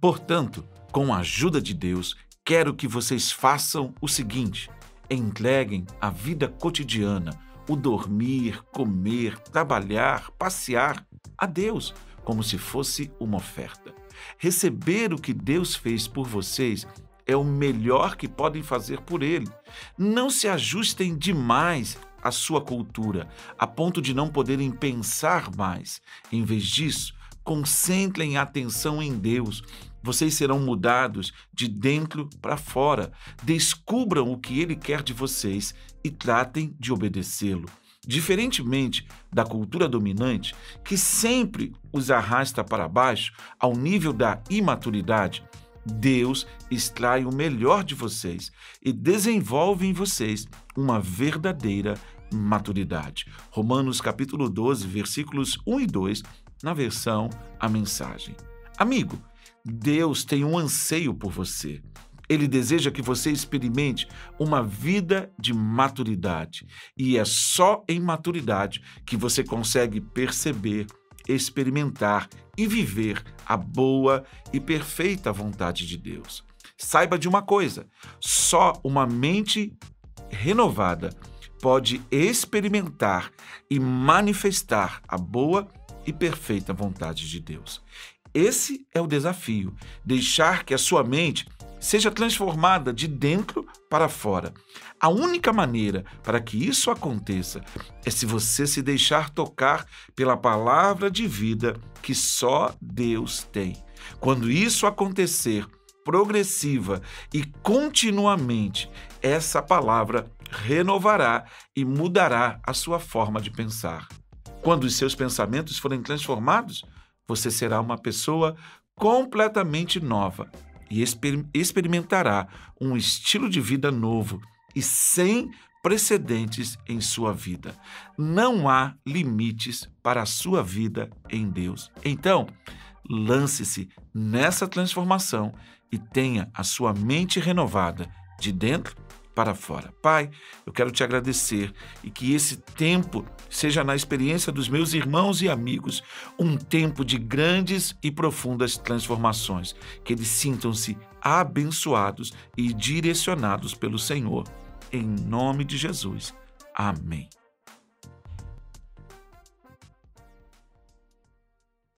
Portanto, com a ajuda de Deus, quero que vocês façam o seguinte: entreguem a vida cotidiana, o dormir, comer, trabalhar, passear, a Deus, como se fosse uma oferta. Receber o que Deus fez por vocês é o melhor que podem fazer por Ele. Não se ajustem demais à sua cultura, a ponto de não poderem pensar mais. Em vez disso, concentrem a atenção em Deus. Vocês serão mudados de dentro para fora. Descubram o que Ele quer de vocês e tratem de obedecê-lo. Diferentemente da cultura dominante, que sempre os arrasta para baixo ao nível da imaturidade, Deus extrai o melhor de vocês e desenvolve em vocês uma verdadeira maturidade. Romanos capítulo 12, versículos 1 e 2, na versão A Mensagem. Amigo, Deus tem um anseio por você. Ele deseja que você experimente uma vida de maturidade. E é só em maturidade que você consegue perceber, experimentar e viver a boa e perfeita vontade de Deus. Saiba de uma coisa: só uma mente renovada pode experimentar e manifestar a boa e perfeita vontade de Deus. Esse é o desafio: deixar que a sua mente seja transformada de dentro para fora. A única maneira para que isso aconteça é se você se deixar tocar pela palavra de vida que só Deus tem. Quando isso acontecer, progressiva e continuamente, essa palavra renovará e mudará a sua forma de pensar. Quando os seus pensamentos forem transformados, você será uma pessoa completamente nova e exper experimentará um estilo de vida novo e sem precedentes em sua vida. Não há limites para a sua vida em Deus. Então, lance-se nessa transformação e tenha a sua mente renovada de dentro para fora. Pai, eu quero te agradecer e que esse tempo seja na experiência dos meus irmãos e amigos um tempo de grandes e profundas transformações, que eles sintam-se abençoados e direcionados pelo Senhor. Em nome de Jesus. Amém.